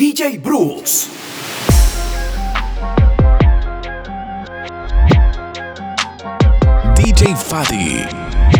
DJ Brooks. DJ Fadi.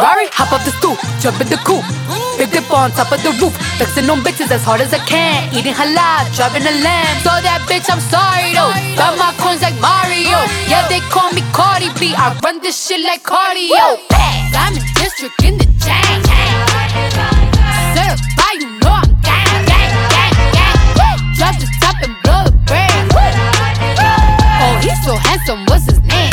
Ferrari, hop up the stoop, jump in the coupe. Big dip on top of the roof, flexing on bitches as hard as I can. Eating halal, driving a lamb. So that bitch, I'm sorry though. Got my coins like Mario. Yeah, they call me Cardi B. I run this shit like cardio. Diamond District in the chain. Certified, you know I'm gang, gang, gang, gang. Drop the top and blow the brand. Oh, he's so handsome, what's his name?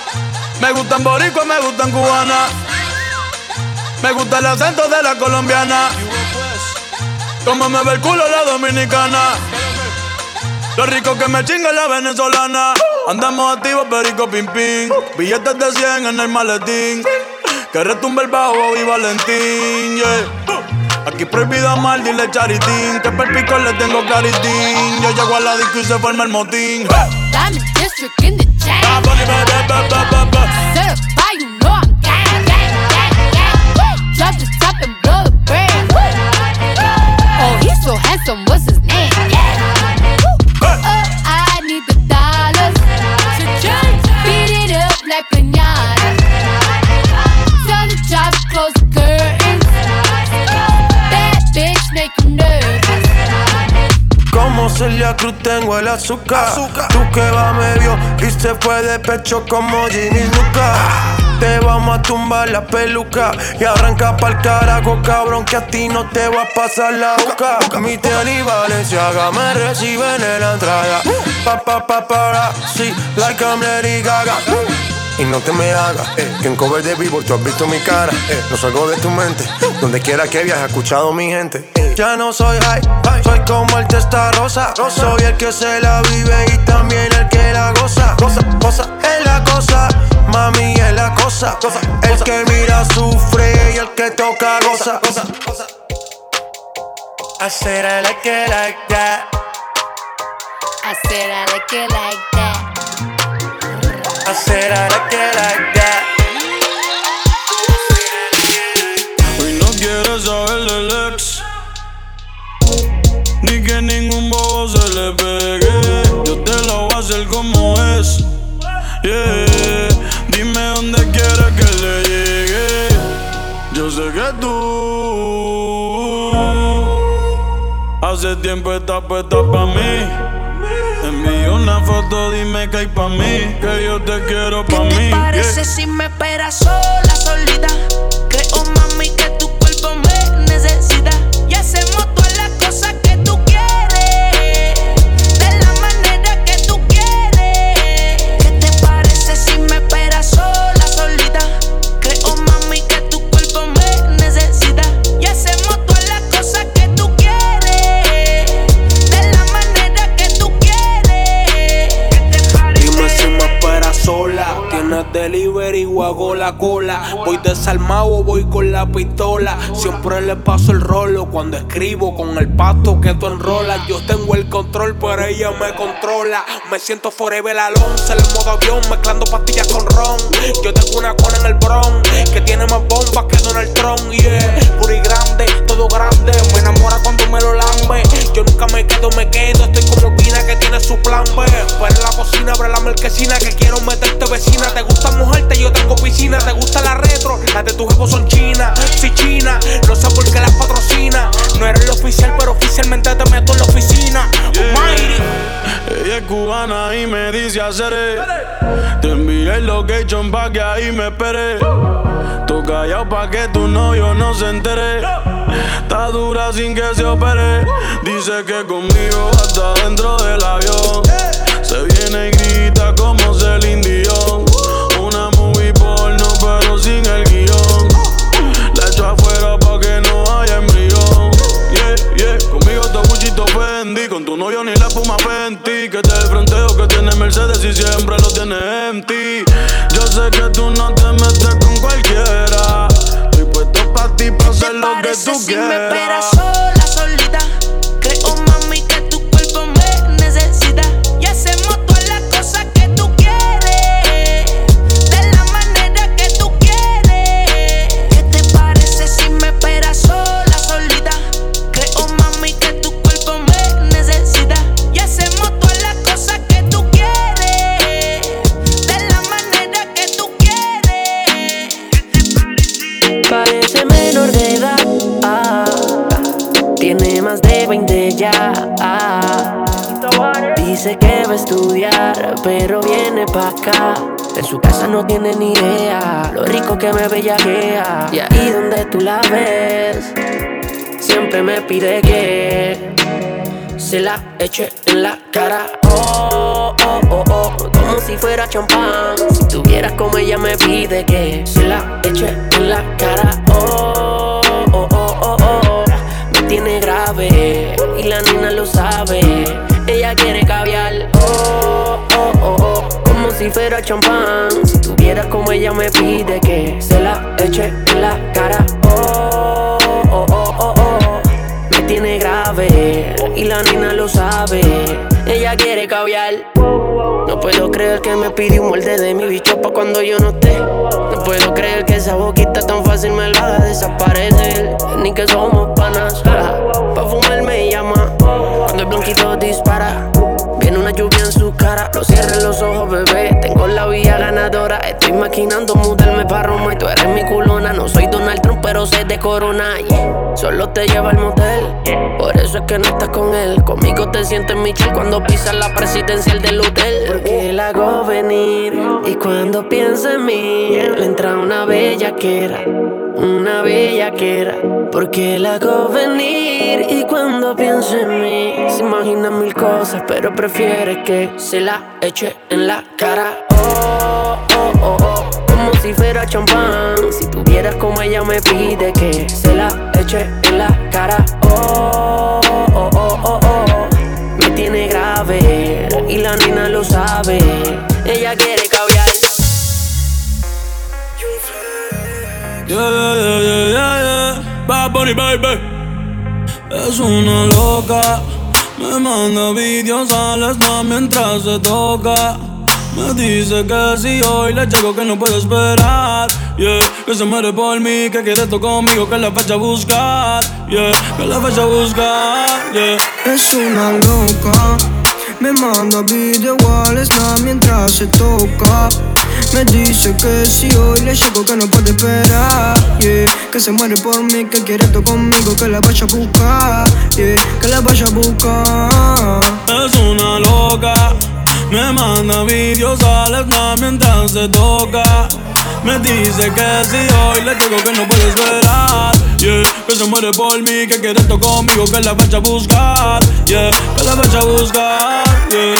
Me gustan boricua, me gustan cubana. Me gusta el acento de la colombiana. Como me ve el culo la dominicana. Lo rico que me chinga la venezolana. Andamos activos, perico pim pim. Billetes de 100 en el maletín. Que retumbe el bajo y Valentín, yeah. Aquí prohibido amar, dile charitín. Que perpico le tengo claritín. Yo llego a la disco y se forma el motín. Diamond District in the chain. Ba, ba. Certified, you know I'm gang, gang, gang, gang. Drop the top and blow the brand. Oh, he's so handsome, what's his Como Celia Cruz tengo el azúcar. Tú que va medio y se fue de pecho como Ginny Luca. Te vamos a tumbar la peluca y arranca pa'l carajo, cabrón, que a ti no te va a pasar la boca. Mi tenis Valenciaga me reciben en la entrada. Pa, pa, pa, para, sí, like I'm Lady Gaga. Y no te me hagas, eh, que en cover de vivo tú has visto mi cara. Eh, no salgo de tu mente, donde quiera que viajes, he escuchado mi gente. Eh, ya no soy high, soy como el testa rosa. Soy el que se la vive y también el que la goza. Cosa, cosa, es la cosa, mami es la cosa. El que mira sufre y el que toca goza. I said I like it like that. I said I like it like that. I said I like it like that. Se le pegue. Yo te lo voy a hacer como es. Yeah. Dime dónde quieres que le llegue. Yo sé que tú hace tiempo estás puesta pa' mí. Envío una foto, dime que hay pa' mí. Que yo te quiero pa' ¿Qué mí. te parece yeah. si me esperas sola, hago la cola. Voy desarmado, voy con la pistola. Siempre le paso el rolo cuando escribo con el pasto que tú enrolas. Yo tengo el control, pero ella me controla. Me siento forever alone, se le modo avión, mezclando pastillas con ron. Yo tengo una cona en el bron que tiene más bombas que Donald Trump. Yeah, puro y grande, todo grande. Me enamora cuando me lo lambe. Yo nunca me quedo, me quedo. Estoy como Pina que tiene su plan B. En la cocina, abre la marquesina que quiero meterte vecina. Te gusta mojarte, yo tengo piscina. Te gusta la retro, las de tu jefe son chinas. Si china, no sé por qué las patrocina. No eres el oficial, pero oficialmente te meto en la oficina. Ella es cubana y me dice hacer. Te envié el location pa' que ahí me espere. Tú callado pa' que tu novio no se entere. Está dura sin que se opere. Dice que conmigo hasta dentro del avión. Se viene y grita como Celine Dion. Tu novio ni la puma Fenty. Que te fronteo que tiene Mercedes y siempre lo tiene empty. Yo sé que tú no te metes con cualquiera. Estoy puesto pa' ti, pa' hacer lo que tú si quieras. Estudiar, pero viene pa' acá. En su casa no tiene ni idea lo rico que me bellaquea. Y ahí donde tú la ves, siempre me pide que se la eche en la cara. Oh, oh, oh, oh, como si fuera champán. Si tuvieras como ella me pide que se la eche en la cara. Oh, oh, oh, oh, oh, me tiene grave y la nena lo sabe. Ella quiere caviar. Si fuera champán. Si tuvieras como ella me pide que se la eche en la cara. Oh, oh, oh, oh, oh me tiene grave y la nena lo sabe. Ella quiere caviar. No puedo creer que me pidió un molde de mi bicho pa' cuando yo no esté. No puedo creer que esa boquita tan fácil me la haga desaparecer. Ni que somos panas. Pa' fumar me llama. Cuando el blanquito dispara. Viene una lluvia en su cara, no cierres los ojos, bebé. Tengo la vía ganadora. Estoy maquinando mudarme para Roma y tú eres mi culona. No soy Donald Trump, pero sé de corona. Solo te lleva al motel, por eso es que no estás con él. Conmigo te sientes Michelle cuando pisas la presidencial del hotel. Porque la hago venir y cuando piensa en mí, le entra una bellaquera. Una bellaquera, porque la hago venir y cuando pienso en mí se imagina mil cosas, pero prefiere que se la eche en la cara. Oh, oh, oh, oh, como si fuera champán. Si tuvieras como ella me pide que se la eche en la cara. Oh, oh, oh, oh, oh, me tiene grave y la nena lo sabe. Yeah, yeah, yeah, yeah, yeah. Bad Bunny, baby. Es una loca. Me manda videos al snap mientras se toca. Me dice que si hoy le llego que no puede esperar. Yeah, que se muere por mí, que quiere esto conmigo, que la vaya a buscar. Yeah, que la vaya a buscar. Yeah. Es una loca, me manda video al snap mientras se toca. Me dice que si hoy le llego que no puede esperar, yeah. Que se muere por mí, que quiere esto conmigo, que la vaya a buscar, yeah. Que la vaya a buscar. Es una loca, me manda videos al snap mientras se toca. Me dice que si hoy le digo que no puede esperar, yeah. Que se muere por mí, que quiere esto conmigo, que la vaya a buscar, yeah. Que la vaya a buscar, yeah.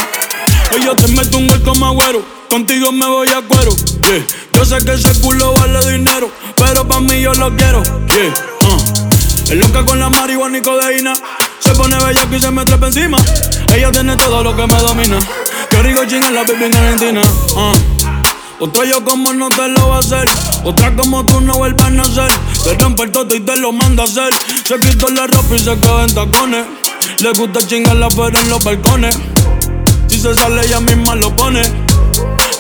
Ella te mete un gol como agüero, Contigo me voy a cuero, yeah. Yo sé que ese culo vale dinero, pero pa' mí yo lo quiero, yeah. Uh. Es loca con la marihuana y codeína. Se pone bellaco y se me trepa encima. Ella tiene todo lo que me domina. Qué rico chingarla, la baby en Argentina. Uh. Otra yo como no te lo va a hacer. Otra como tú no vuelvas a nacer. Te rompe el toto y te lo manda a hacer. Se quitó la ropa y se quedó en tacones. Le gusta chingarla pero en los balcones. Si se sale, ella misma lo pone.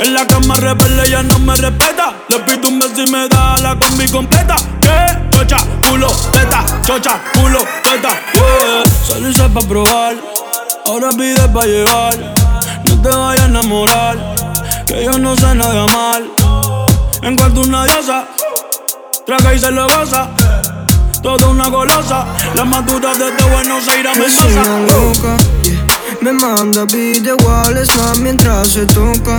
En la cama rebelde ya no me respeta. Le pido un beso y me da la combi completa. Que chocha, culo, teta, chocha, culo, teta. Solo hice pa' probar, ahora pide pa' llevar. No te vayas a enamorar, que yo no sé nada mal. Encuentro una diosa, traga y se lo goza. Toda una golosa, las la madura desde Buenos Aires me me manda videoales mientras se toca.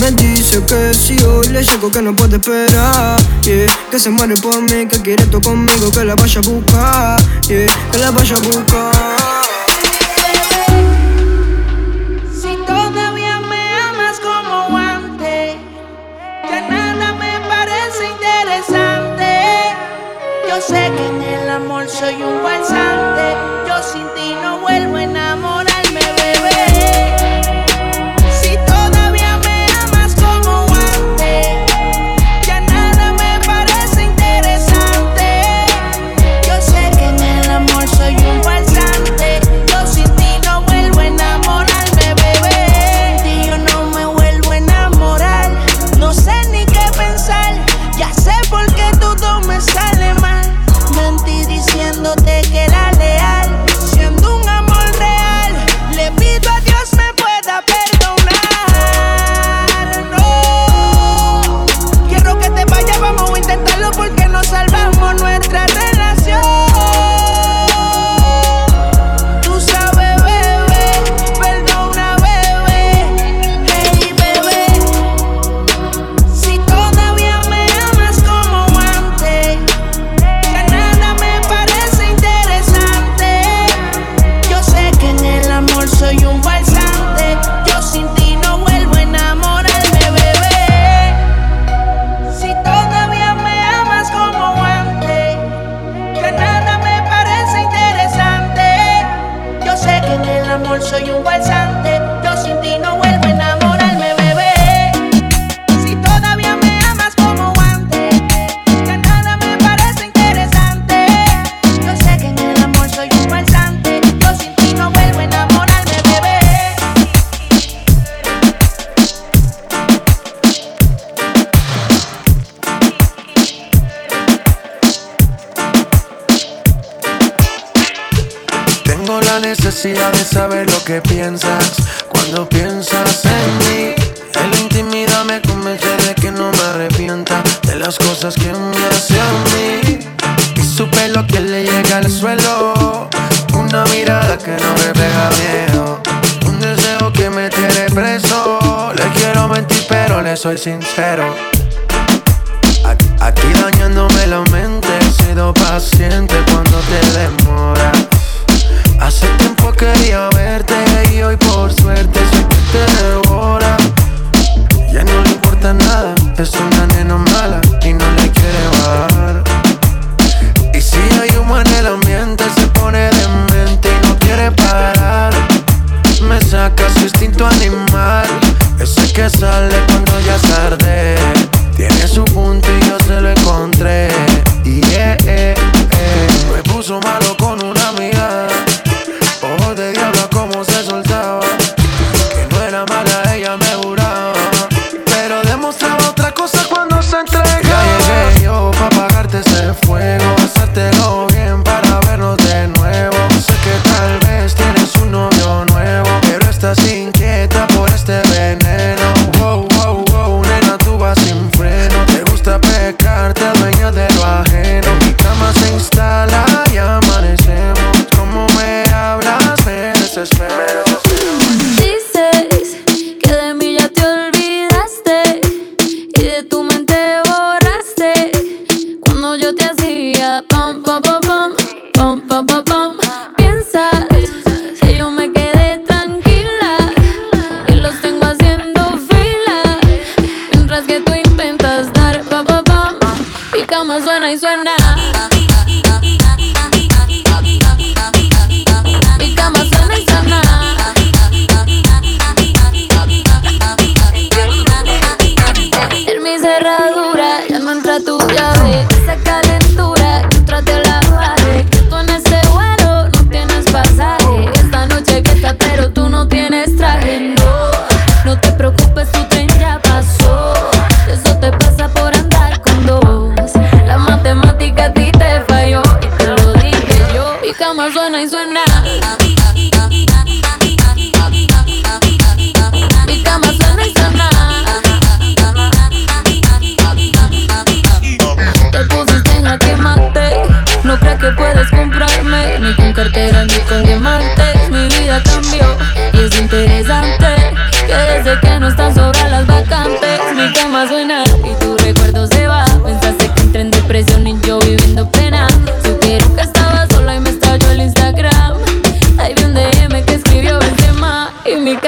Me dice que si hoy le llego que no puede esperar yeah. Que se muere por mí, que quiere esto conmigo Que la vaya a buscar, yeah. que la vaya a buscar Si todavía me amas como antes, que nada me parece interesante. Yo sé que en el amor soy un falsante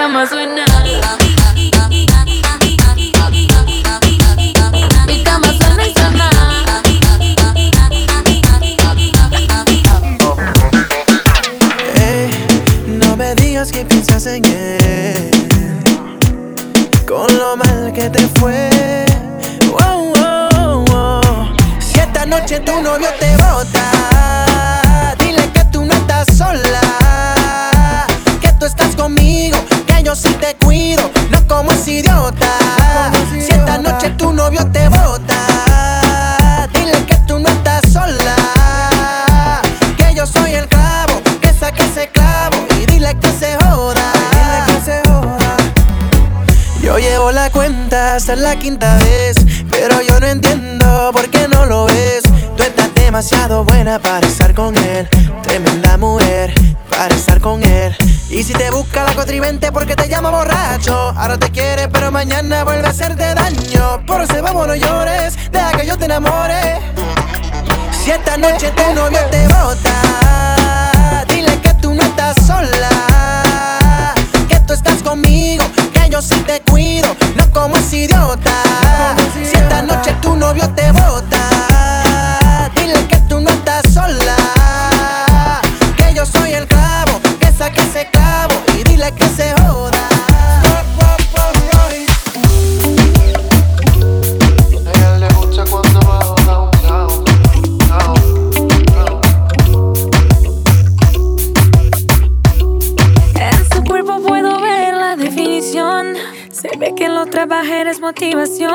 suena. Suena y suena. Eh, no me digas que piensas en él. Con lo mal que te fue. Oh, oh, oh. Si esta noche tu novio te es la quinta vez. Pero yo no entiendo por qué no lo ves. Tú estás demasiado buena para estar con él. Tremenda mujer para estar con él. Y si te busca la cotrivente porque te llama borracho. Ahora te quiere, pero mañana vuelve a hacerte daño. Por eso vamos, no llores, deja que yo te enamore. Si esta noche tu novio te bota Si esta noche tu novio te motivación.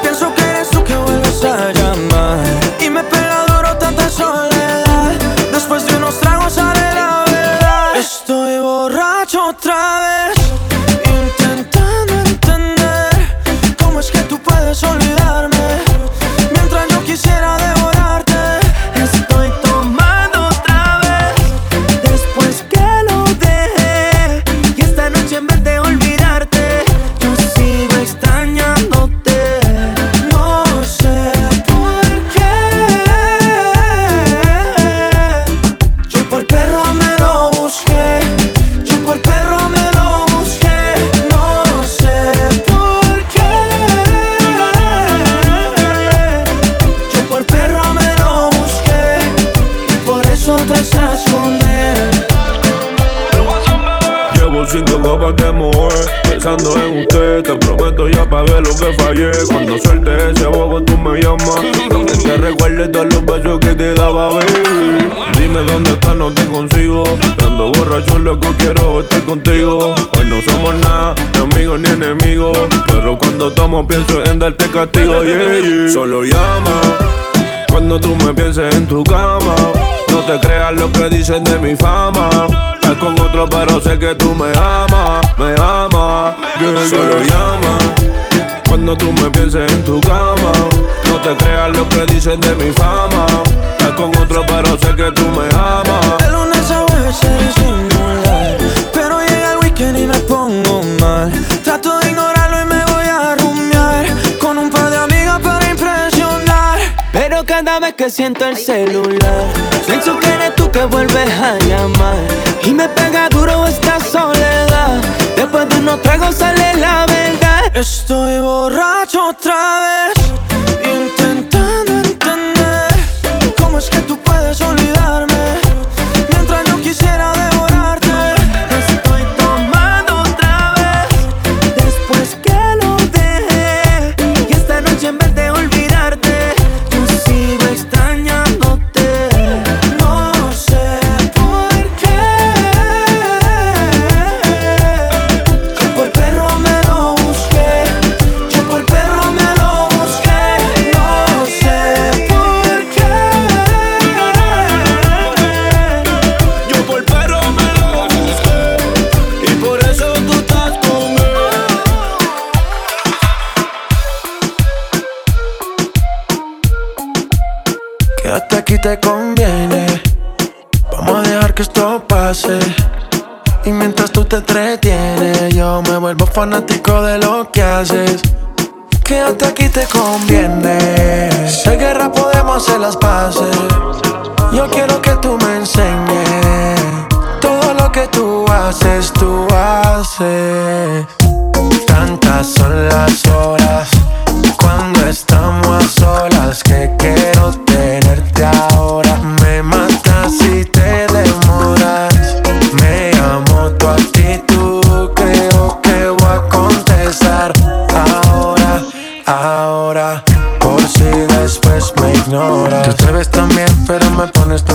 Pienso que eres tú que vuelves a llamar. Y me pega duro tanta soledad. Después de unos tragos sale la verdad. Estoy borracho otra vez. Cuando suelte ese bobo tú me llamas. Aunque te recuerdes todos los besos que te daba baby. Dime dónde estás, no te consigo. Ando borracho, loco, quiero estar contigo. Hoy no somos nada, ni amigos ni enemigos. Pero cuando tomo pienso en darte castigo yeah, yeah. Solo llama cuando tú me pienses en tu cama, no te creas lo que dicen de mi fama. Estás con otro, pero sé que tú me amas, me amas. Yeah, Solo llama cuando tú me pienses en tu cama. No te creas lo que dicen de mi fama. Estás con otro, pero sé que tú me amas. De lunes a jueves eres singular Pero llega el weekend y me pongo mal Trato de ignorarlo y me voy a rumiar Con un par de amigas para impresionar Pero cada vez que siento el celular Pienso que eres tú que vuelves a llamar Y me pega duro esta soledad Después de unos tragos sale la verdad Estoy borracho otra vez Intentando entender Cómo es que tú te entretienes, yo me vuelvo fanático de lo que haces. Quédate aquí te conviene. Hay guerra podemos hacer las paces. Yo quiero que tú me enseñes todo lo que tú haces, tú haces. Tantas son las horas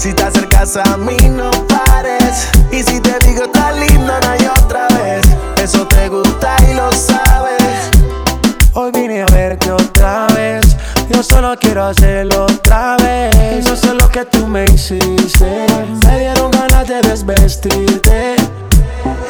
Si te acercas a mí, no pares. Y si te digo está linda, no hay otra vez. Eso te gusta y lo sabes. Hoy vine a verte otra vez. Yo solo quiero hacerlo otra vez. No sé lo que tú me hiciste. Me dieron ganas de desvestirte.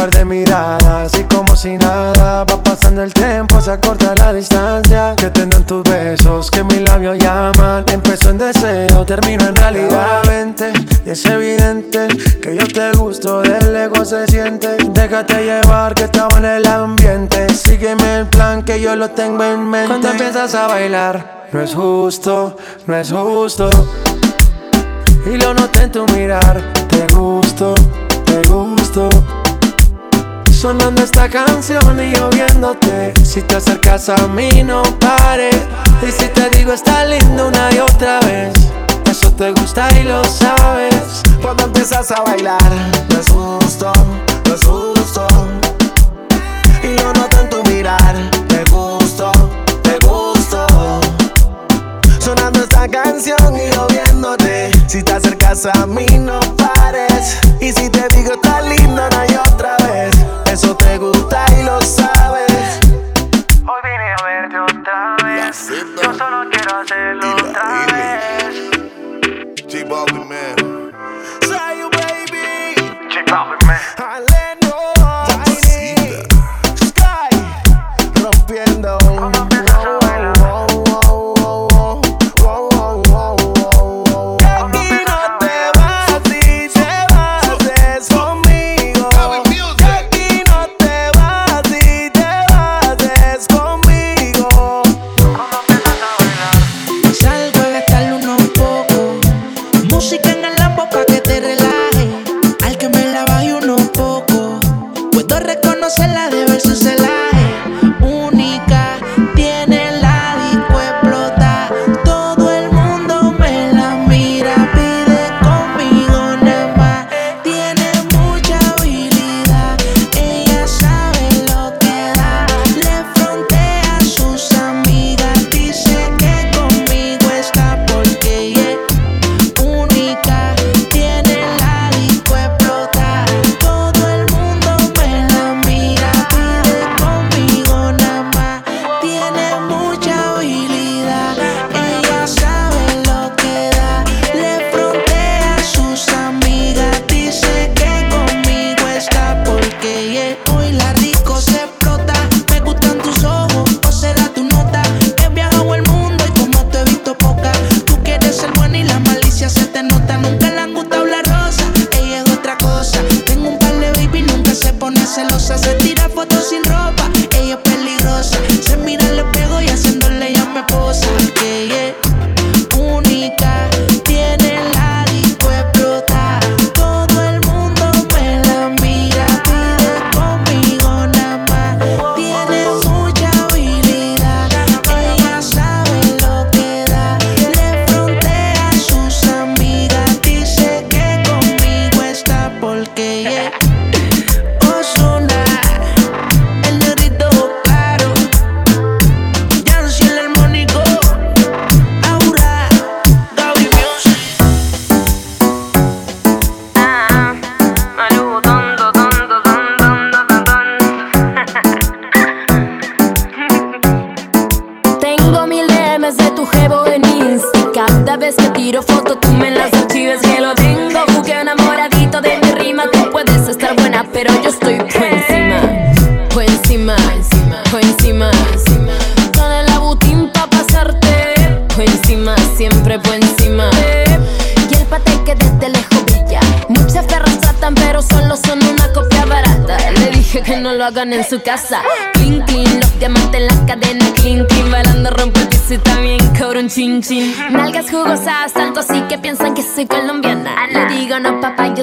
Par de miradas y como si nada Va pasando el tiempo, se acorta la distancia. Que tengan tus besos, que mis labios llaman. Empezó en deseo, termino en realidad. Vente, y es evidente que yo te gusto Del ego se siente. Déjate llevar que estaba en el ambiente. Sígueme el plan que yo lo tengo en mente. Cuando empiezas a bailar. No es justo, no es justo. Y lo noté en tu mirar. Te gusto, te gusto Sonando esta canción y yo viéndote Si te acercas a mí no pares Y si te digo está lindo una y otra vez Eso te gusta y lo sabes Cuando empiezas a bailar, justo, no es justo. Y yo noto en tu mirar, te gusto, te gusto. Sonando esta canción y yo viéndote. Si te acercas a mí, no pares. Y si te digo está linda, no hay otra vez. Eso te gusta y lo sabes. Hoy vine a verte otra vez Yo solo quiero hacerlo otra vez Puedo reconocerla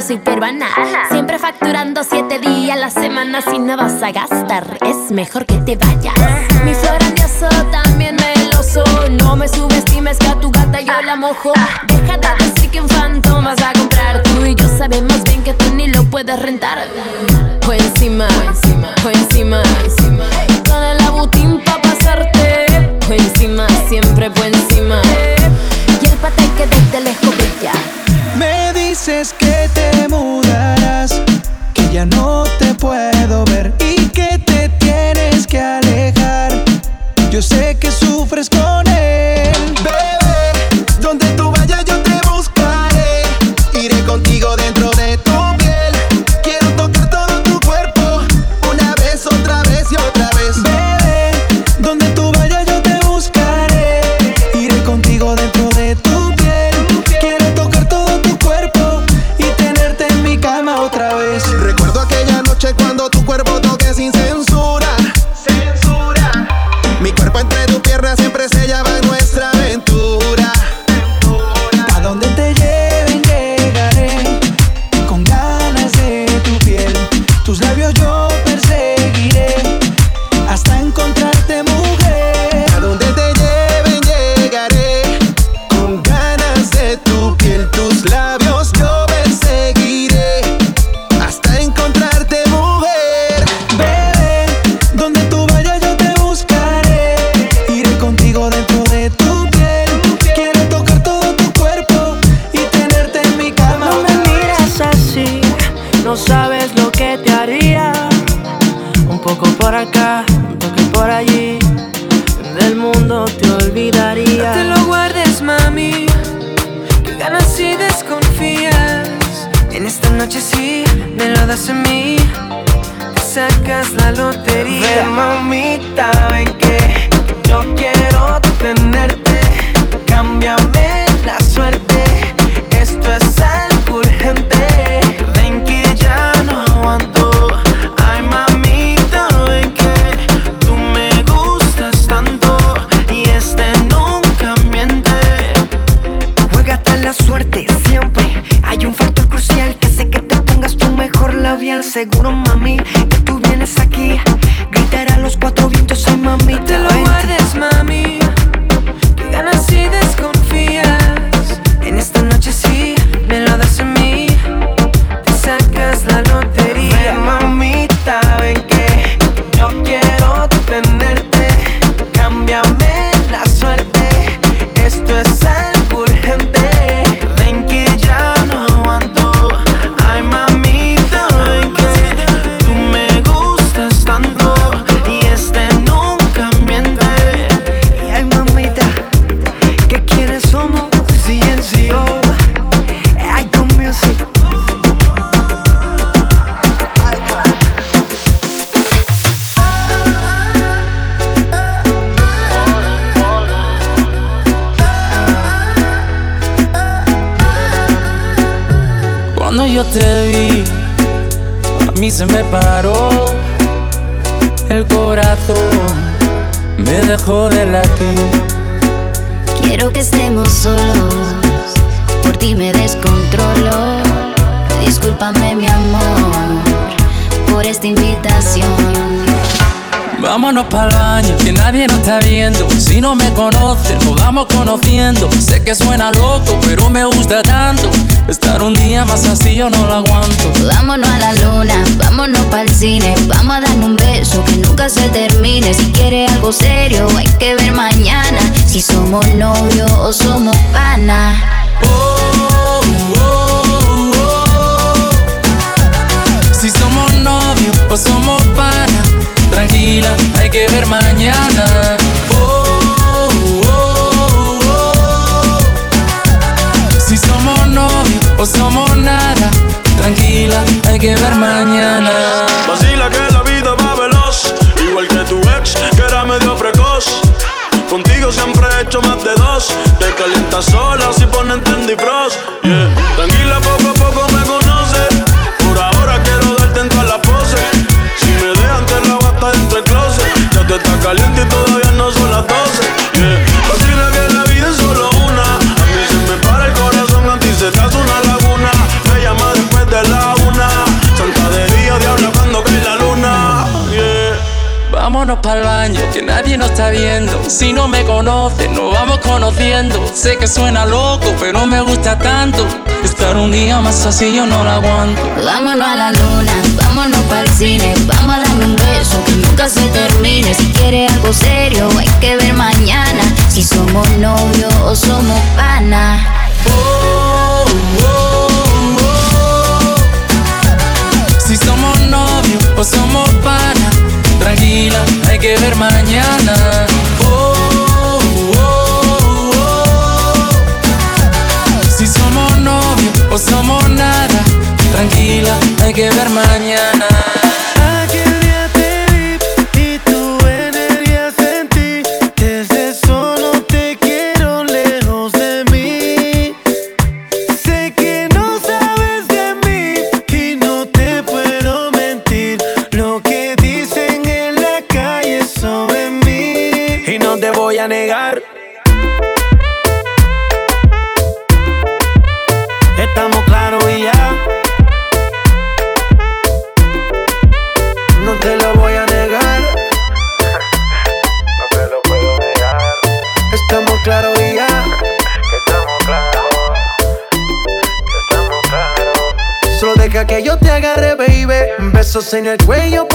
soy. Siempre facturando siete días a la semana. Si no vas a gastar, es mejor así yo no la aguanto. Vámonos a la luna, vámonos para el cine, vamos a darle un beso que nunca se termine. Si quieres algo serio, hay que ver mañana si somos novios o somos pana. Oh, oh, oh, si somos novios o somos pana, tranquila, hay que ver mañana nada. Tranquila, hay que ver mañana. So say that way, cuello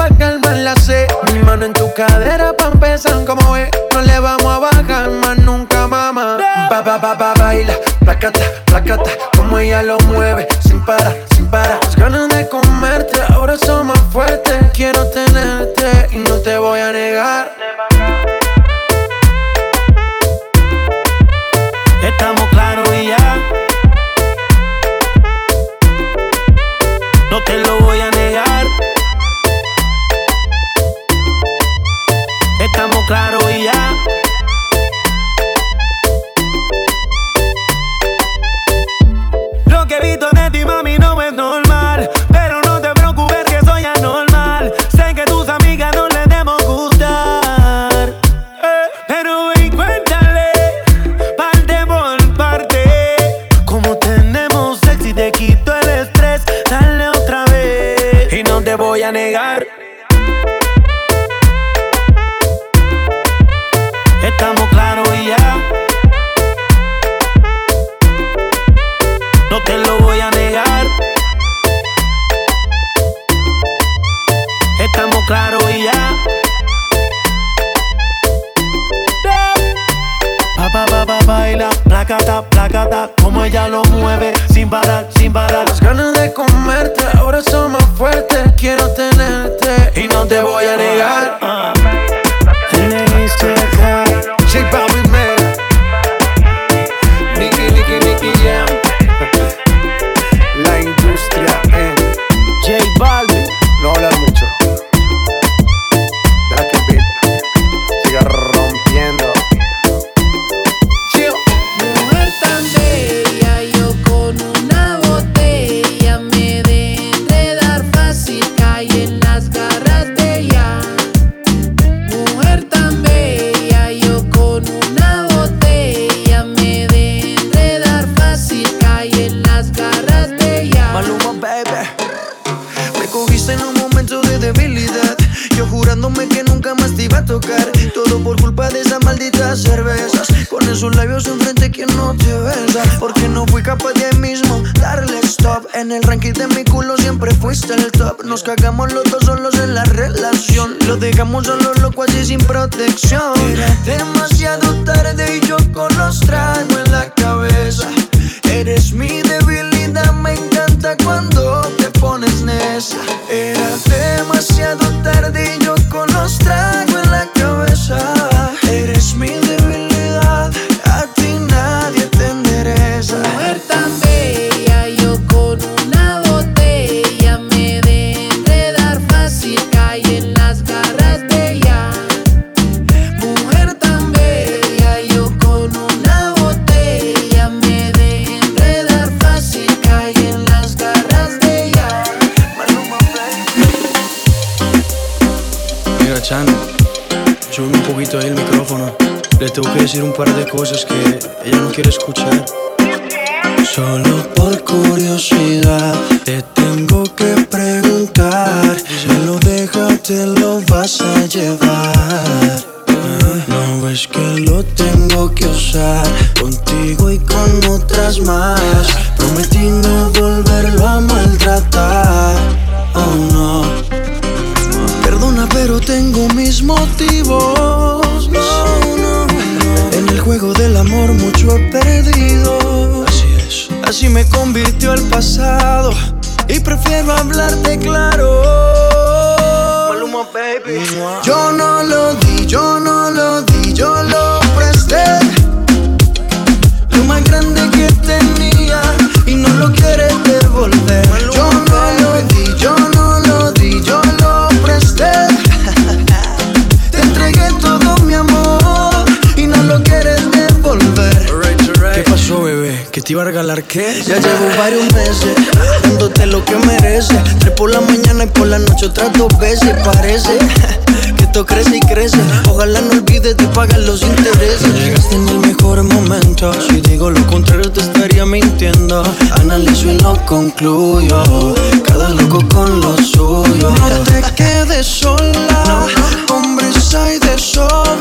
otras dos veces. Parece que esto crece y crece. Ojalá no olvides de pagar los intereses. Llegaste en el mejor momento. Si digo lo contrario, te estaría mintiendo. Analizo y lo concluyo. Cada loco con lo suyo. No te quedes sola, hombres hay de sol.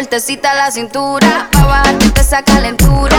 sueltecita la cintura. Pa' bajarte esa calentura.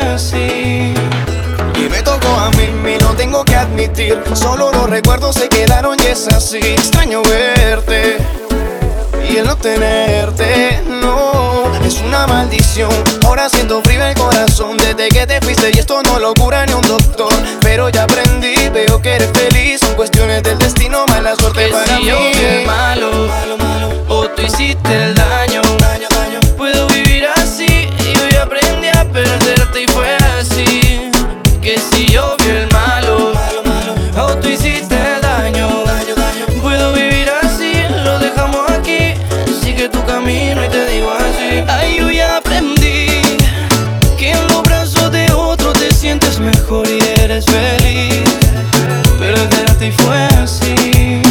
Así. Y me tocó a mí, me lo tengo que admitir. Solo los recuerdos se quedaron y es así. Extraño verte y el no tenerte, no, es una maldición. Ahora siento frío el corazón desde que te fuiste y esto no lo cura ni un doctor. Pero ya aprendí, veo que eres feliz. Son cuestiones del destino, mala suerte Que para si mí. yo fui el malo, o tú hiciste el daño, puedo vivir perderte y fue así. Que si yo fui el malo, o tú hiciste daño, puedo vivir así. Lo dejamos aquí, sigue tu camino y te digo así. Ay, yo ya aprendí que en los brazos de otro te sientes mejor y eres feliz. Perderte y fue así.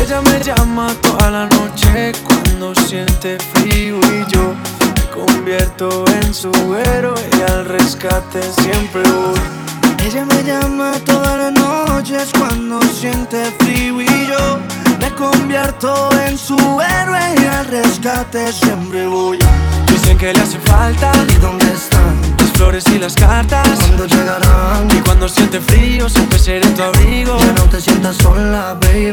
Ella me llama toda la noche cuando siente frío convierto en su héroe y al rescate siempre voy. Ella me llama todas las noches cuando siente frío y yo me convierto en su héroe y al rescate siempre voy. Dicen que le hace falta y dónde están las flores y las cartas. Cuando llegarán y cuando siente frío siempre seré tu abrigo. Ya no te sientas sola, baby.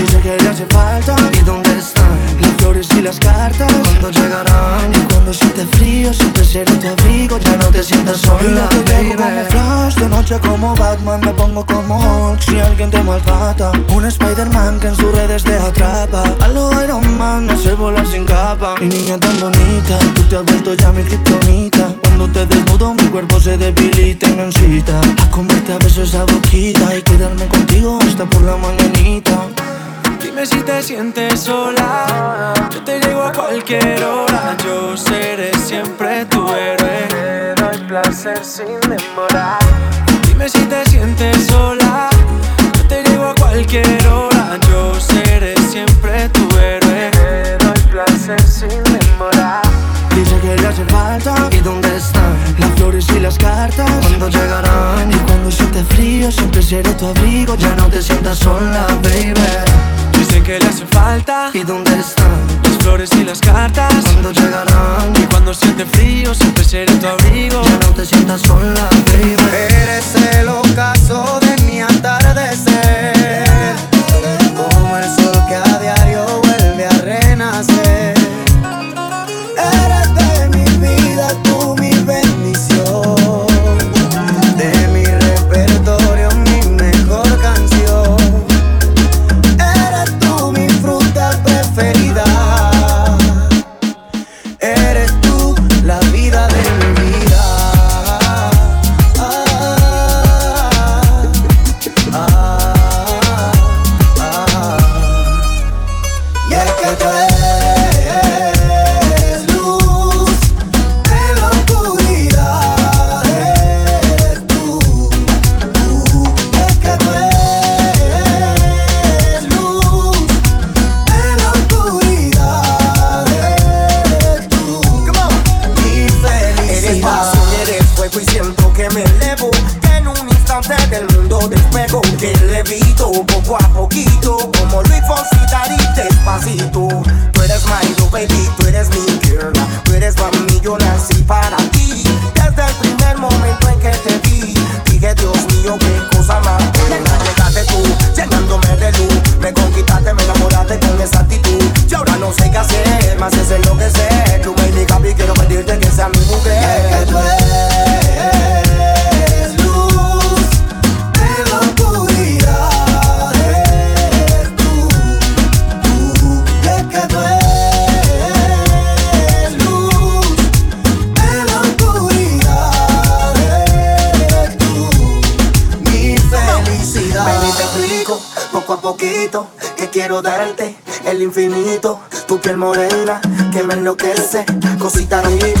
Dice que le hace falta. ¿Y dónde están? Las flores y las cartas ¿Cuándo llegarán? Y cuando siente frío siempre seré tu abrigo Ya no te sientas sola, baby. como Flash, de noche como Batman Me pongo como Hulk. Si alguien te maltrata Un Spider-Man que en sus redes te atrapa. A lo Iron Man, no sé volar sin capa. Mi niña tan bonita, tú te has vuelto ya mi kriptonita Cuando te desnudo mi cuerpo se debilita y me incita A comerte a besos esa boquita Y quedarme contigo hasta por la mañanita Dime si te sientes sola. Yo te llego a cualquier hora. Yo seré siempre tu héroe. Te doy placer sin demorar. Dime si te sientes sola. Yo te llego a cualquier hora. Yo seré siempre tu héroe. Te doy placer sin demorar. Que le hace falta. ¿Y dónde están? Las flores y las cartas. ¿Cuándo llegarán? Y cuando siente frío siempre seré tu abrigo. Ya no te sientas sola, baby. Dicen que le hace falta. ¿Y dónde están? Las flores y las cartas. ¿Cuándo llegarán? Y cuando siente frío siempre seré tu abrigo. Ya no te sientas sola, baby. Eres el ocaso de mi atardecer. Como el sol que a diario vuelve a renacer piel morena que me enloquece. Cosita rica,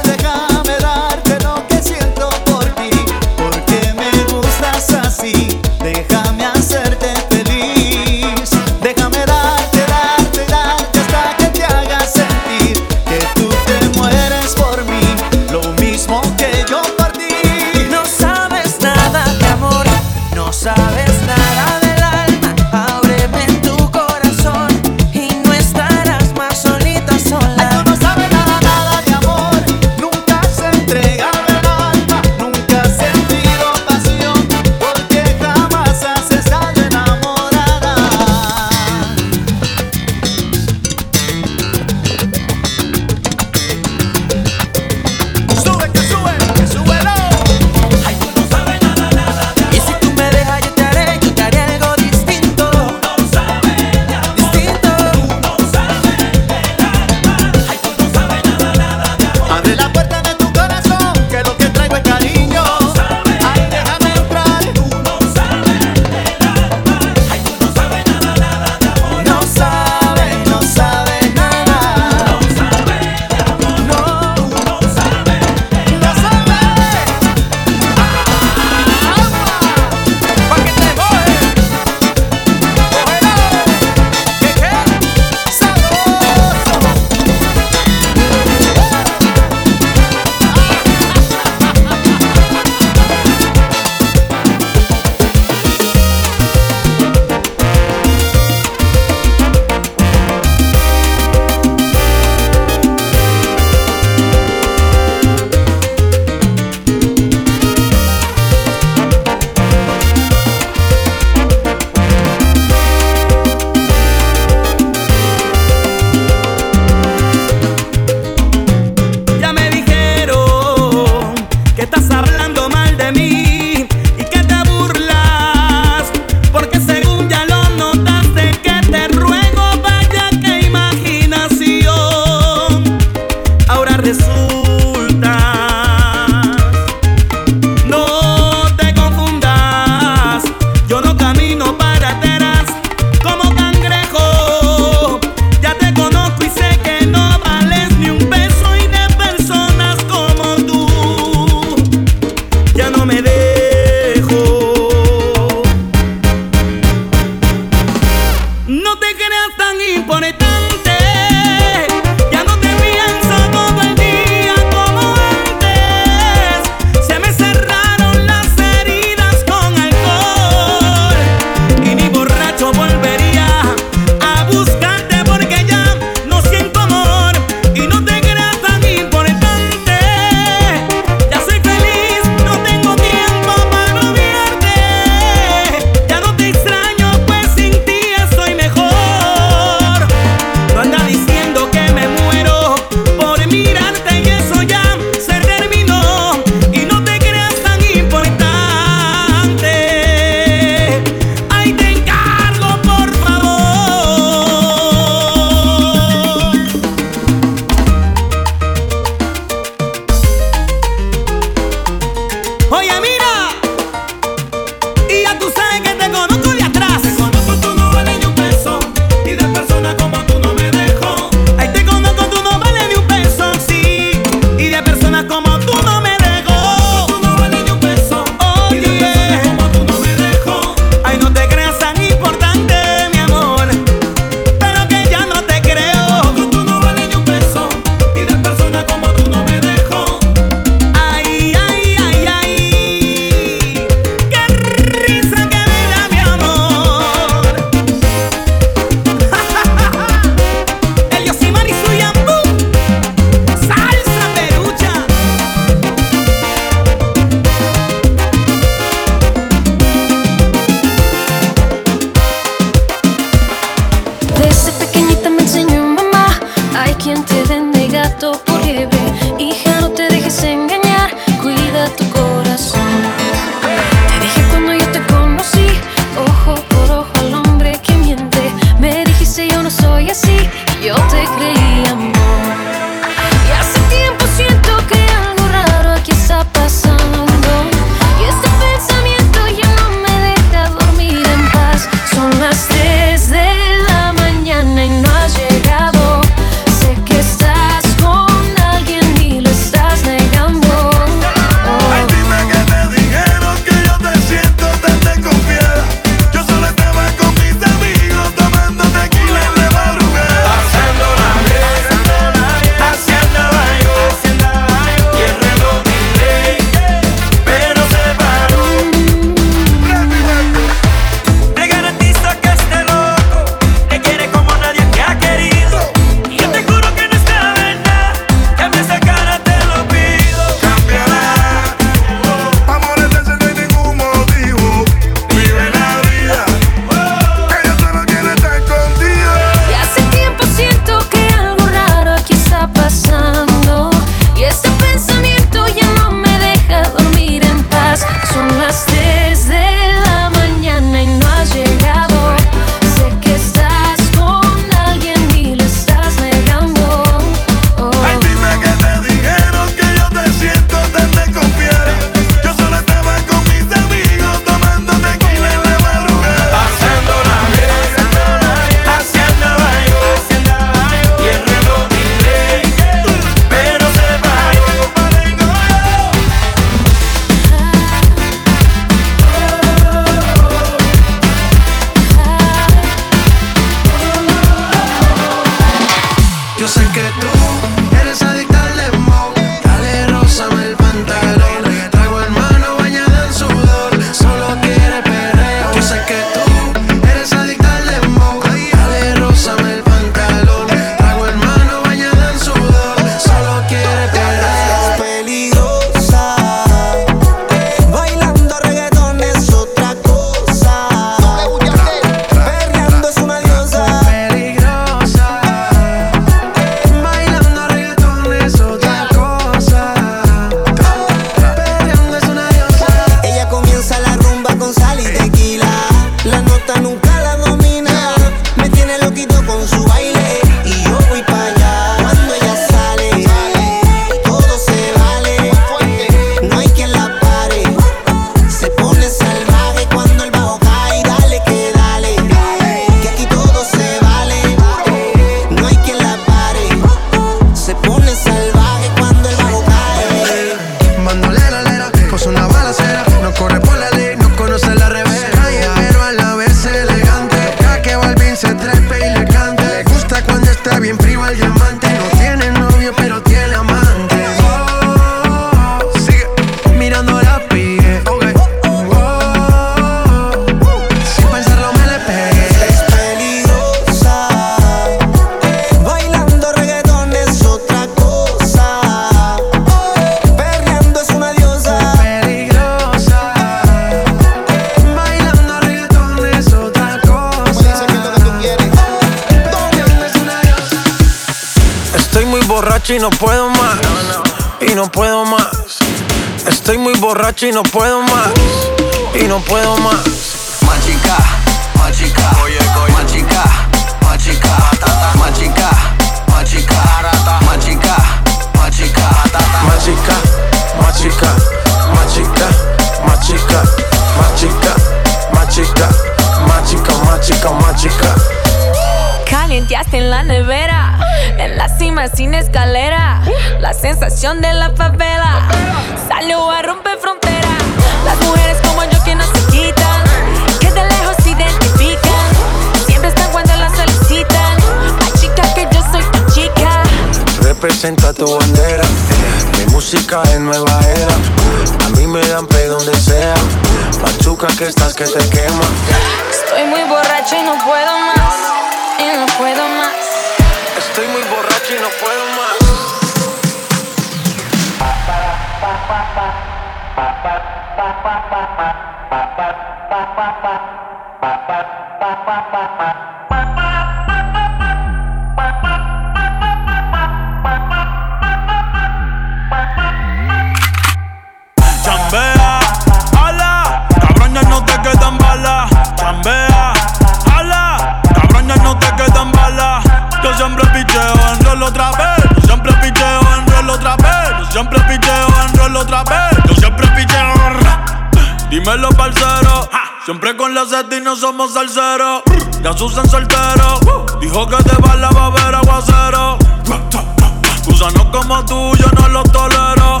Gusanos como tú, yo no los tolero.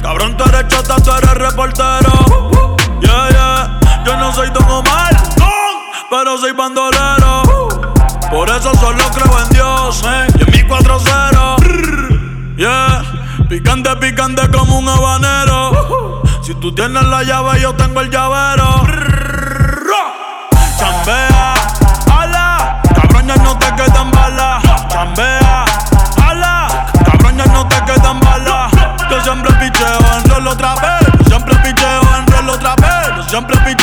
Cabrón, tú eres chota, tú eres reportero. Yeah, yeah. Yo no soy Don Omar, pero soy bandolero. Por eso solo creo en Dios, eh. Y en mi 4-0. Yeah. Picante, picante como un habanero. Si tú tienes la llave, yo tengo el llavero. Chambea, ala, cabrón, ya no te quedan balas. Chambea, quedan balas. Yo siempre picheo en otra vez. Yo siempre picheo en otra vez. Yo siempre picheo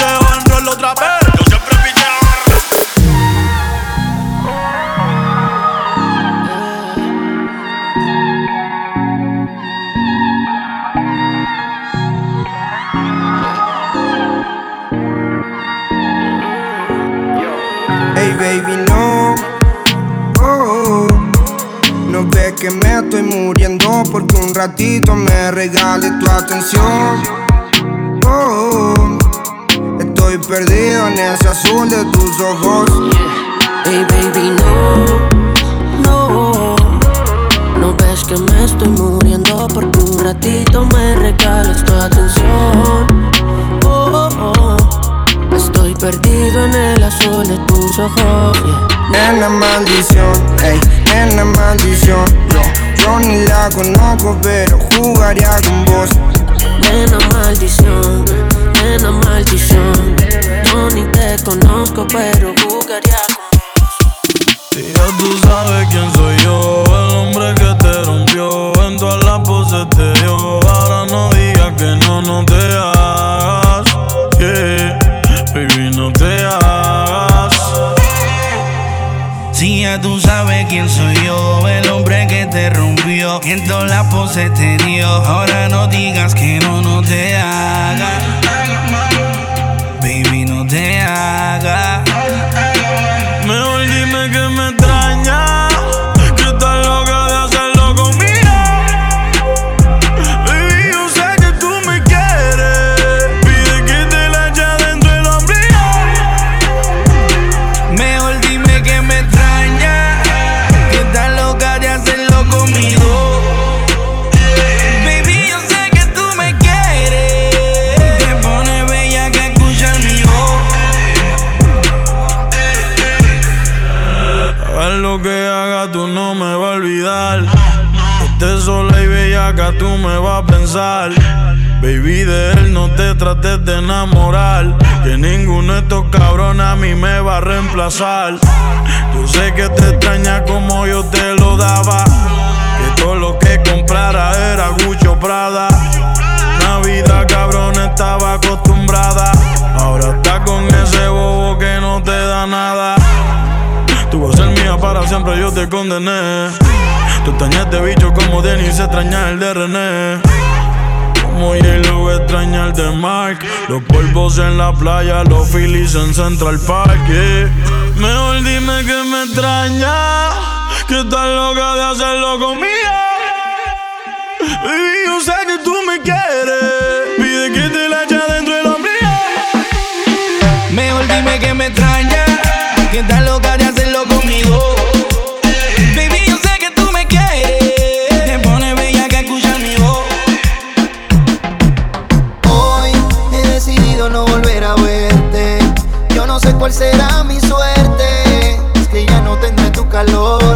ratito me regales tu atención. Oh, estoy perdido en ese azul de tus ojos. Hey baby, no, no No ves que me estoy muriendo porque un ratito me regales tu atención oh, oh, oh. Estoy perdido en el azul de tus ojos yeah. Nena maldición, ey, nena maldición. Yo, yo ni la conozco, pero jugaría con vos. Nena maldición, nena maldición Yo ni te conozco pero jugaría Y ya tú sabes quién soy yo, el hombre que te rompió, en todas las poses te dio. Ahora no digas que no, no te hagas, yeah, baby, no te hagas. Si ya tú sabes quién soy yo, el hombre que te rompió, en todas las poses te dio. Ahora no digas que no, no te hagas, baby, no te hagas. Baby, de él no te trates de enamorar. Que ninguno de estos cabrones a mí me va a reemplazar. Yo sé que te extraña como yo te lo daba. Que todo lo que comprara era Gucho Prada. Navidad, cabrón, estaba acostumbrada. Ahora está con ese bobo que no te da nada. Tú vas a ser mía para siempre, yo te condené. Tú extrañaste este bicho como Denis, extraña el de René. Como lo va a extrañar de Mike. Los polvos en la playa, los Phillies en Central Park. Mejor dime que me extraña, que estás loca de hacerlo conmigo. Baby, yo sé que tú me quieres. Pide que te la echa dentro de la hombría. Mejor dime que me extraña, que estás suerte es que ya no tendré tu calor.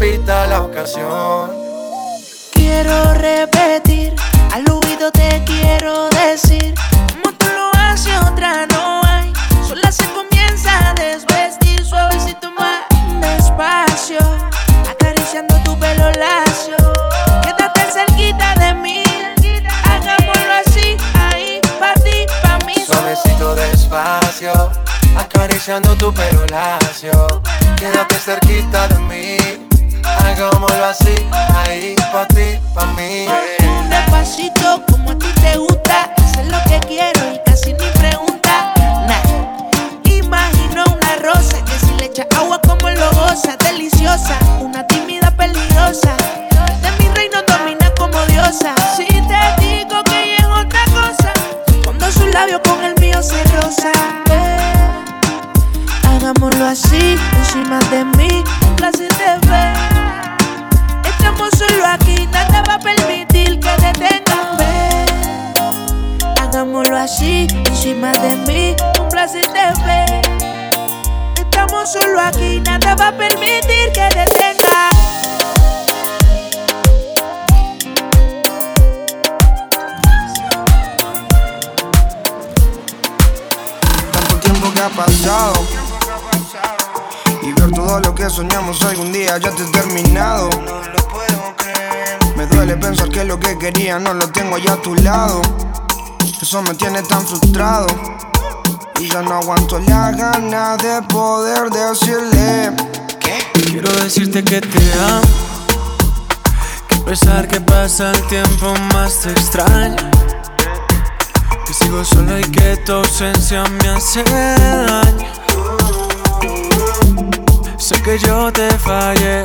la ocasión. Quiero repetir, al oído te quiero decir, como tú lo haces otra no hay, sola se comienza a desvestir suavecito más despacio, acariciando tu pelo lacio, quédate cerquita de mí, hagámoslo así, ahí, para ti, para mí. Suavecito despacio, acariciando tu pelo lacio, quédate cerquita de mí pa' ti, pa' mí. Despacito, como a ti te gusta, hacer lo que quiero y casi ni pregunta. Nah. Imagino una rosa que si le echa agua como lo goza, deliciosa, una tímida peligrosa. De mi reino domina como diosa. Si te digo que es otra cosa, cuando su labio con el mío se rosa. Hagámoslo así, encima de mí, un placer te ve. Estamos solo aquí, nada va a permitir que detengan ve. Hagámoslo así, encima de mí, un placer te ve. Estamos solo aquí, nada va a permitir que detengan. Tanto tiempo ha pasado. Y ver todo lo que soñamos algún día ya te he terminado. Me duele pensar que lo que quería no lo tengo ya a tu lado. Eso me tiene tan frustrado. Y ya no aguanto la gana de poder decirle Quiero decirte que te amo. Que a pesar que pasa el tiempo más te extraño. Que sigo solo y que tu ausencia me hace daño. Sé que yo te fallé,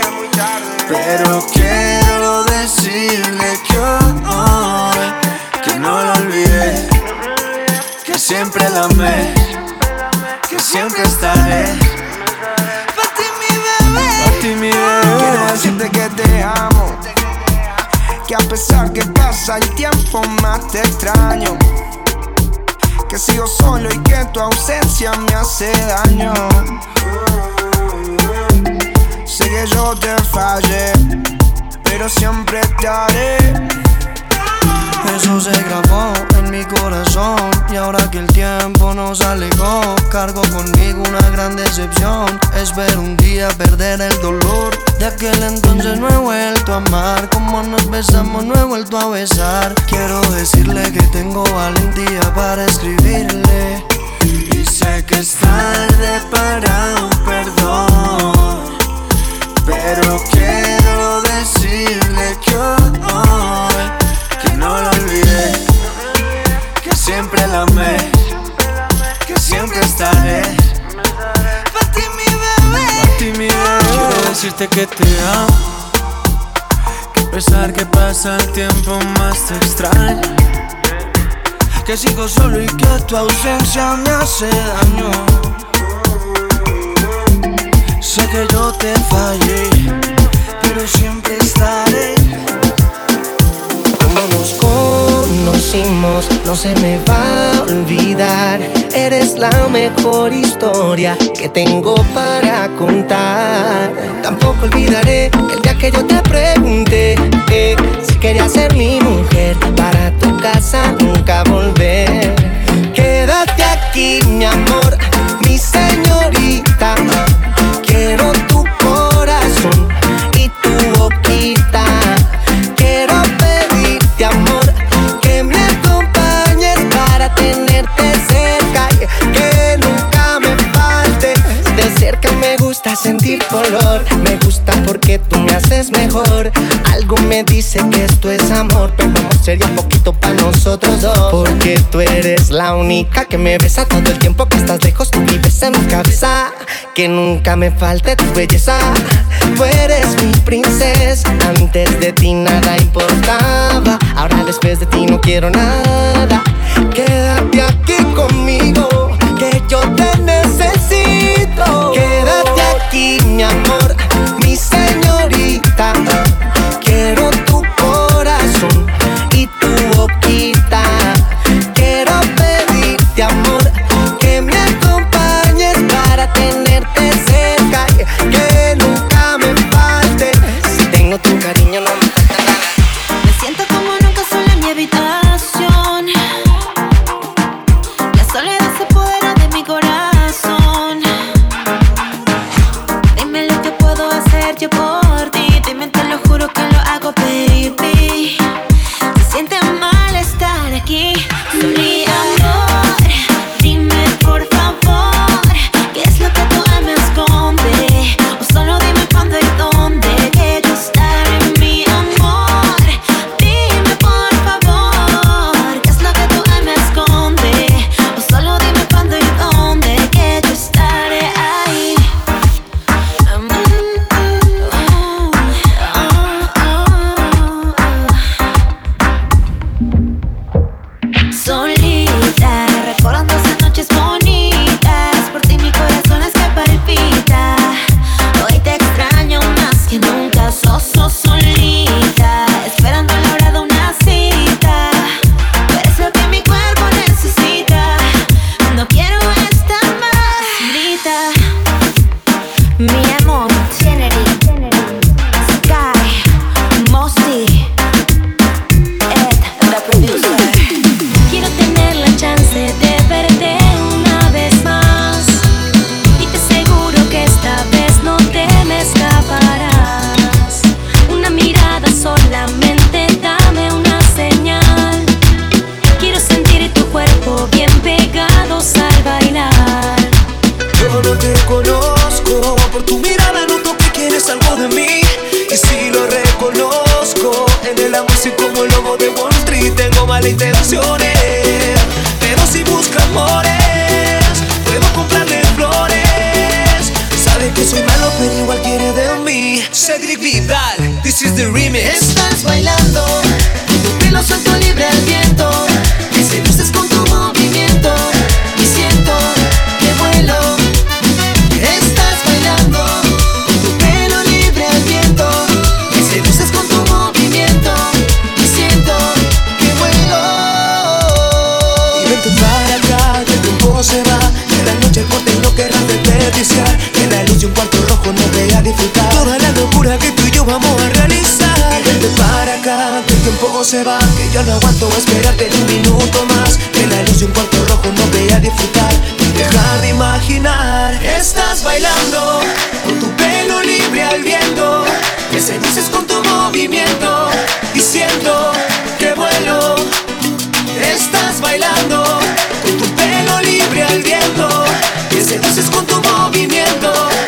Pero quiero decirle que hoy que no lo olvidé, que siempre la amé, que siempre estaré. Para ti mi bebé. Ti mi Quiero bebé. decirte que te amo. Que a pesar que pasa el tiempo más te extraño. Que sigo solo y que tu ausencia me hace daño. Sé que yo te fallé, pero siempre te haré. Eso se grabó en mi corazón Y ahora que el tiempo nos alejó Cargo conmigo una gran decepción. Espero un día perder el dolor De aquel entonces no he vuelto a amar. Como nos besamos no he vuelto a besar. Quiero decirle que tengo valentía para escribirle. Y sé que es tarde para un perdón, pero quiero decirle que hoy que no lo olvidé, que siempre la amé, que siempre estaré. Para ti mi bebé. Ti mi bebé. Quiero decirte que te amo, que a pesar que pasa el tiempo más te extraño. Que sigo solo y que tu ausencia me hace daño Sé que yo te fallé, pero siempre estaré Como nos conocimos, no se me va a olvidar. Eres la mejor historia que tengo para contar. Tampoco olvidaré el día que yo te pregunté si querías ser mi mujer para tu casa nunca volver. Quédate aquí, mi amor, Me gusta porque tú me haces mejor. Algo me dice que esto es amor, pero amor sería poquito para nosotros dos. Porque tú eres la única que me besa todo el tiempo que estás lejos. Tú vives en mi cabeza. Que nunca me falte tu belleza. Tú eres mi princesa. Antes de ti nada importaba. Ahora después de ti no quiero nada. Quédate aquí conmigo, que yo te necesito. mi amor. Estás bailando, tu pelo suelto libre al viento. se va Que yo no aguanto esperarte ni un minuto más. Que la luz de un cuarto rojo no vea disfrutar Y dejar de imaginar Estás bailando Con tu pelo libre al viento Que seduces con tu movimiento Y siento que vuelo. Estás bailando Con tu pelo libre al viento Que seduces con tu movimiento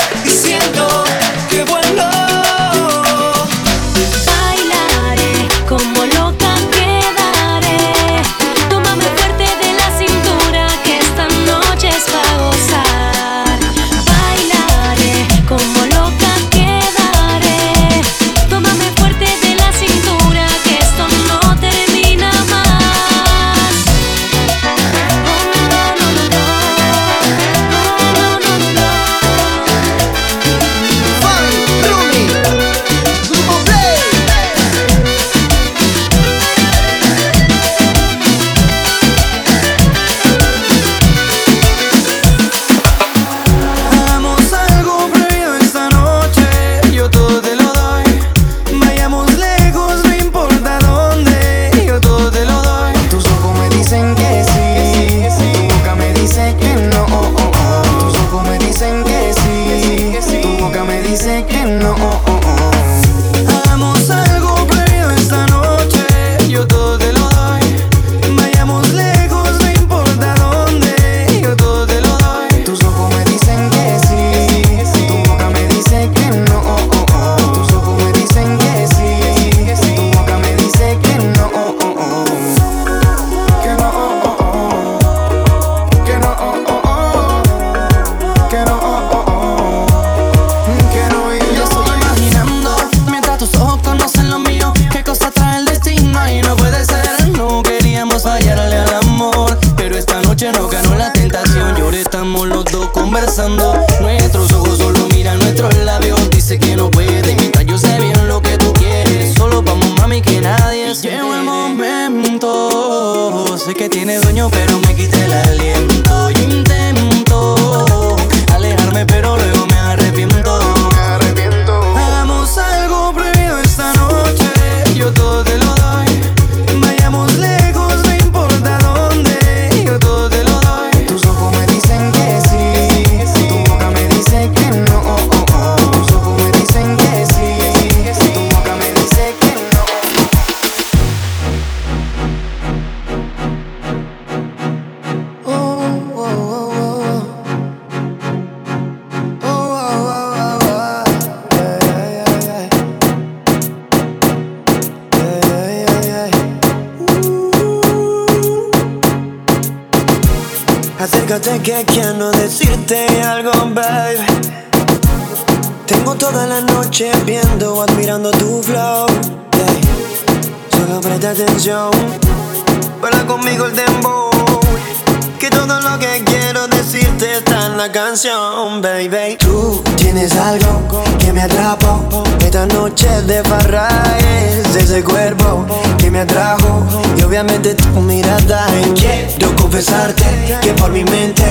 baby. Tú tienes algo que me atrapa. Esta noche de barra es ese cuerpo que me atrajo. Y obviamente tu mirada. Quiero confesarte que por mi mente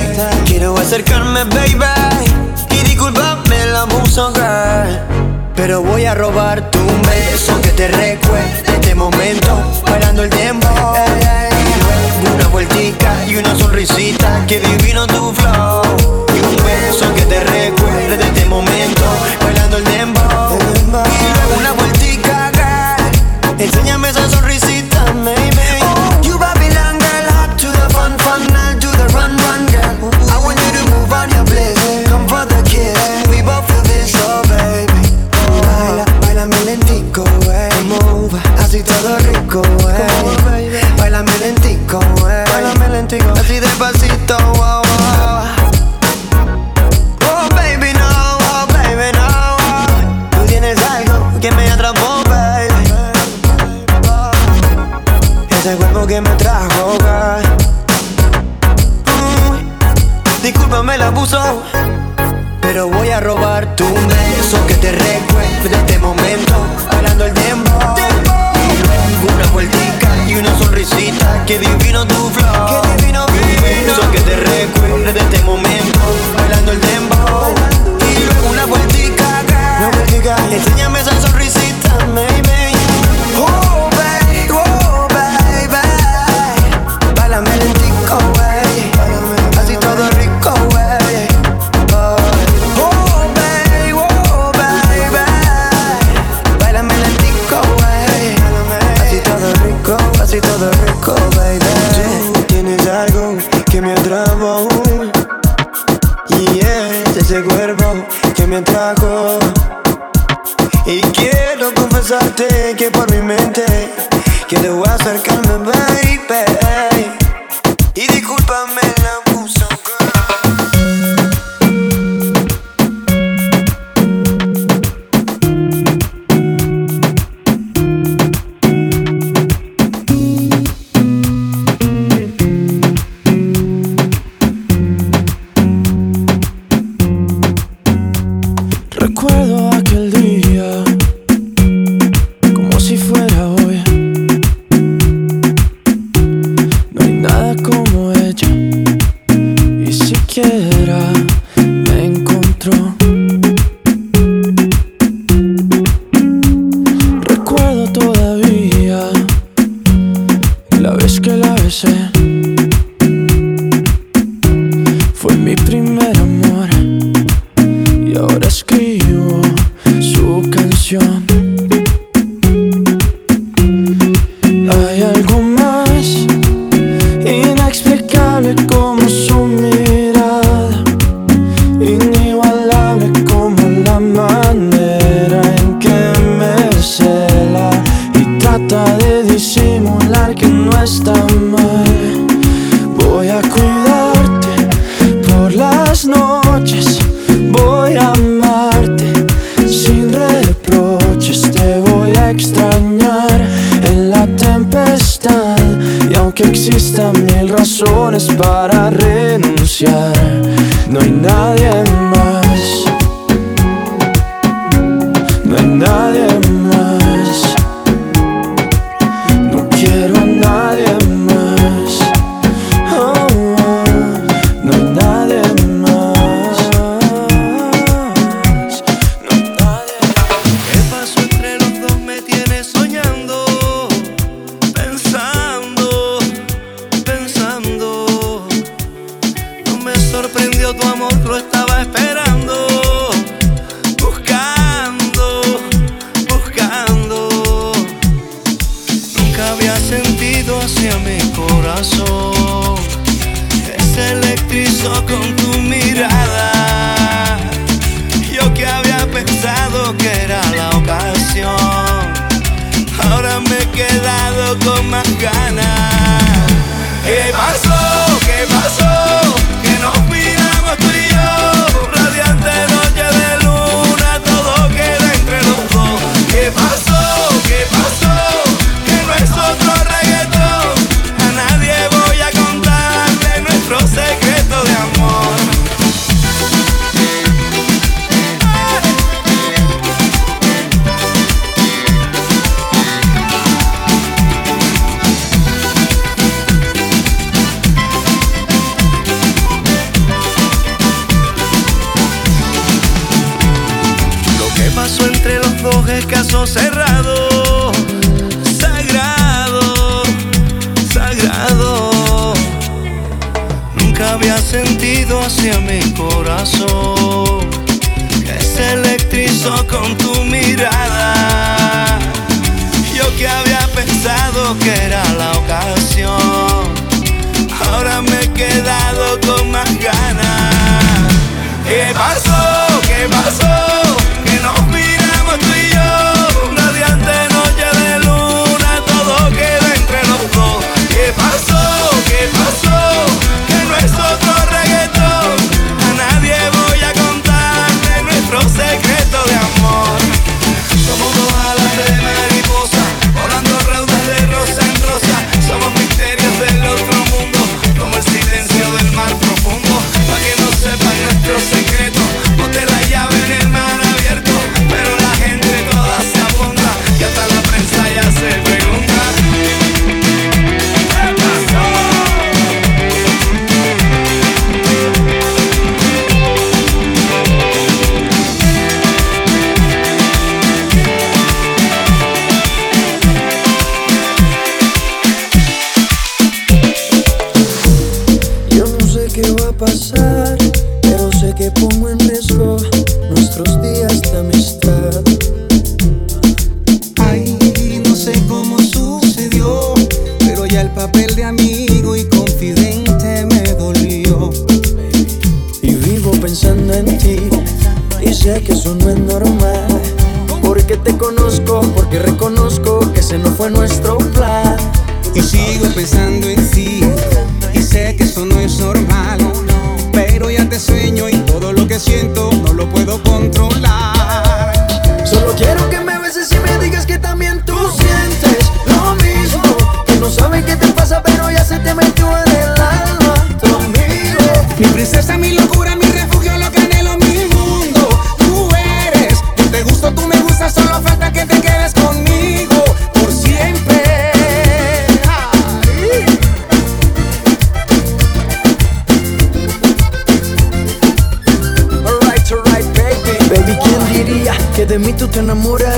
quiero acercarme, baby. Y disculpame la música. Pero voy a robarte un beso que te recuerde este momento. Parando el tiempo una vueltica y una sonrisita, que divino tu flow. Y un beso que te recuerde de este momento, bailando el dembow. Y luego una vueltica, girl. enséñame Qué divino tu flow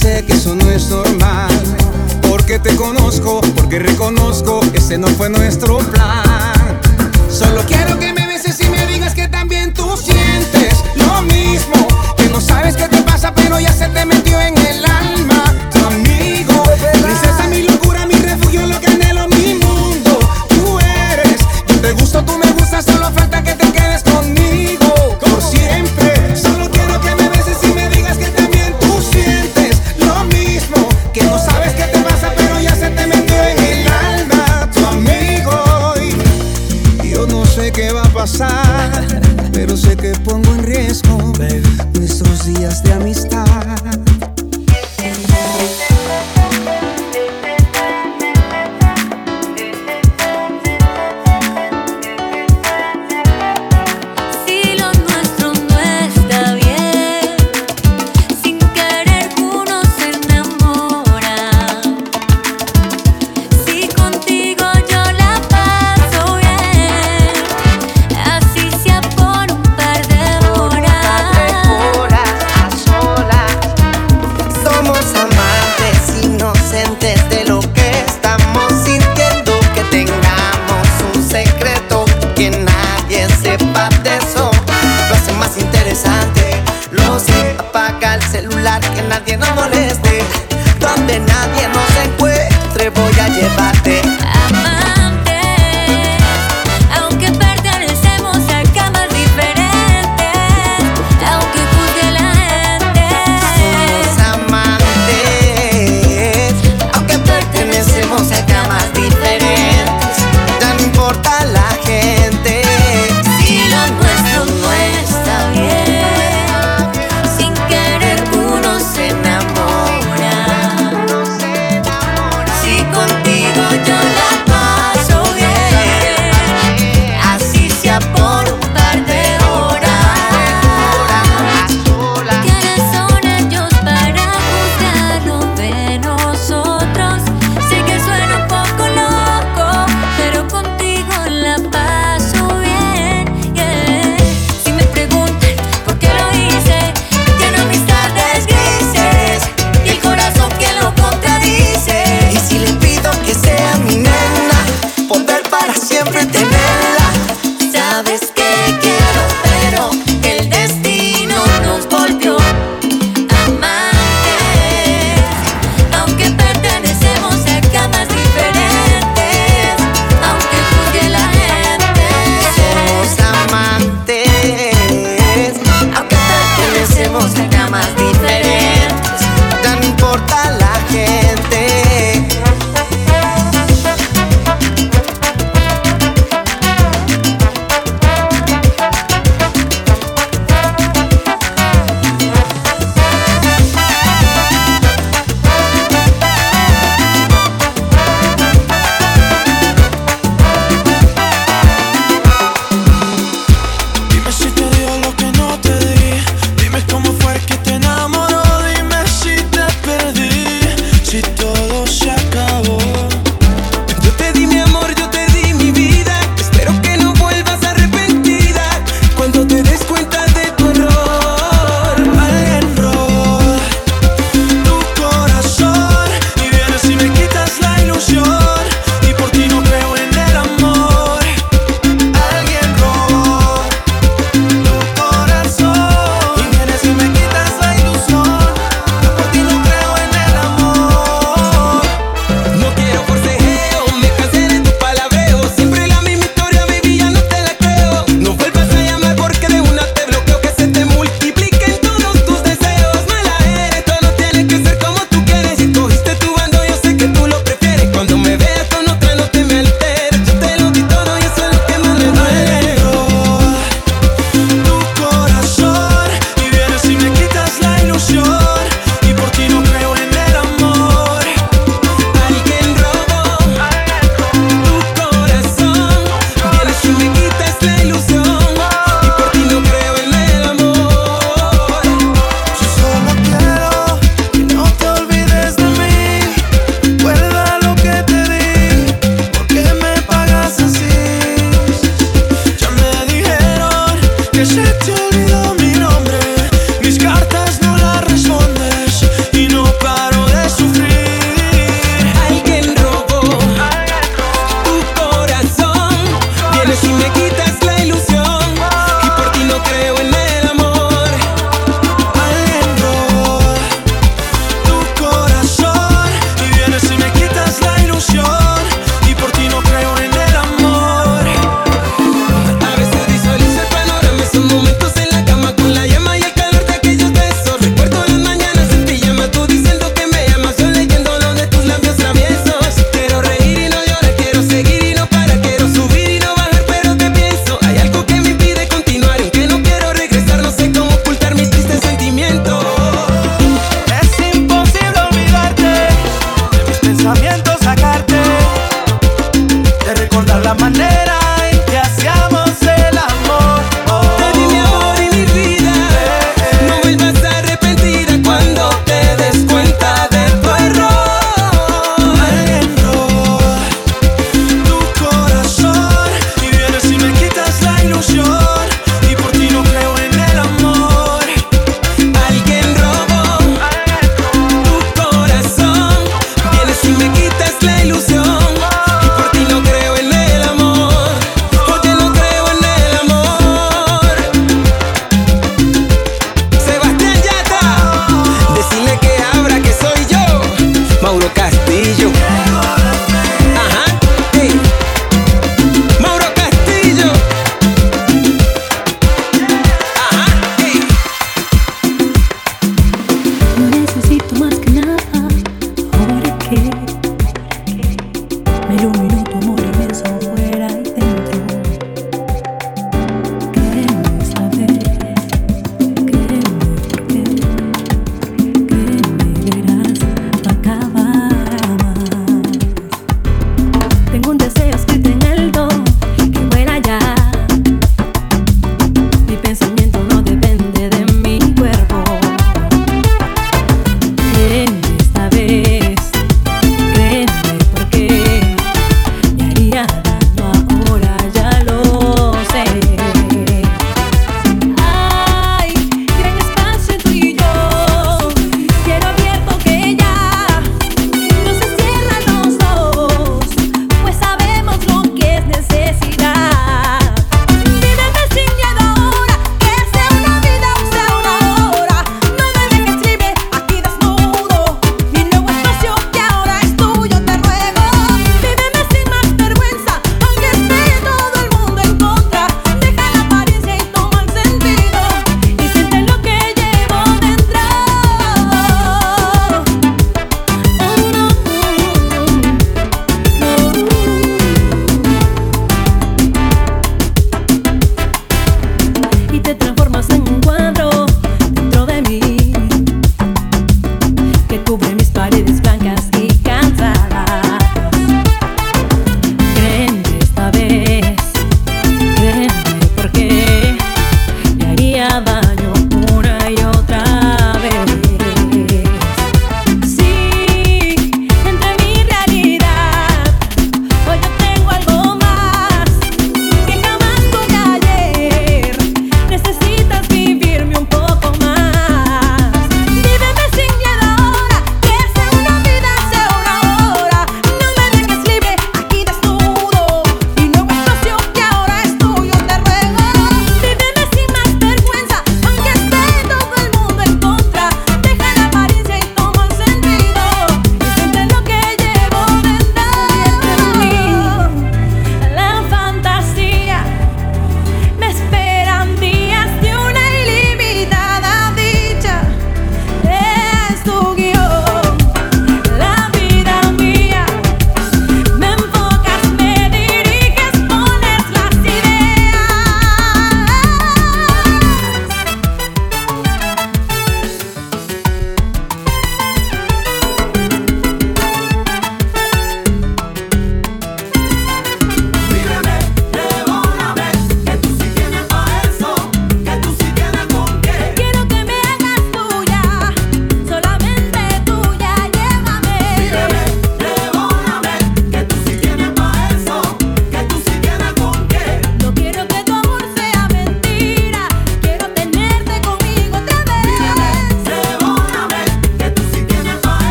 sé que eso no es normal. Porque te conozco, porque reconozco, ese no fue nuestro plan. Solo quiero que me beses y me digas que también tú sientes lo mismo. Que no sabes qué te pasa, pero ya se te metió en el alma. Tu amigo, princesa, mi locura, mi refugio, lo que anhelo, mi mundo. Tú eres, yo te gusto, tú me gustas.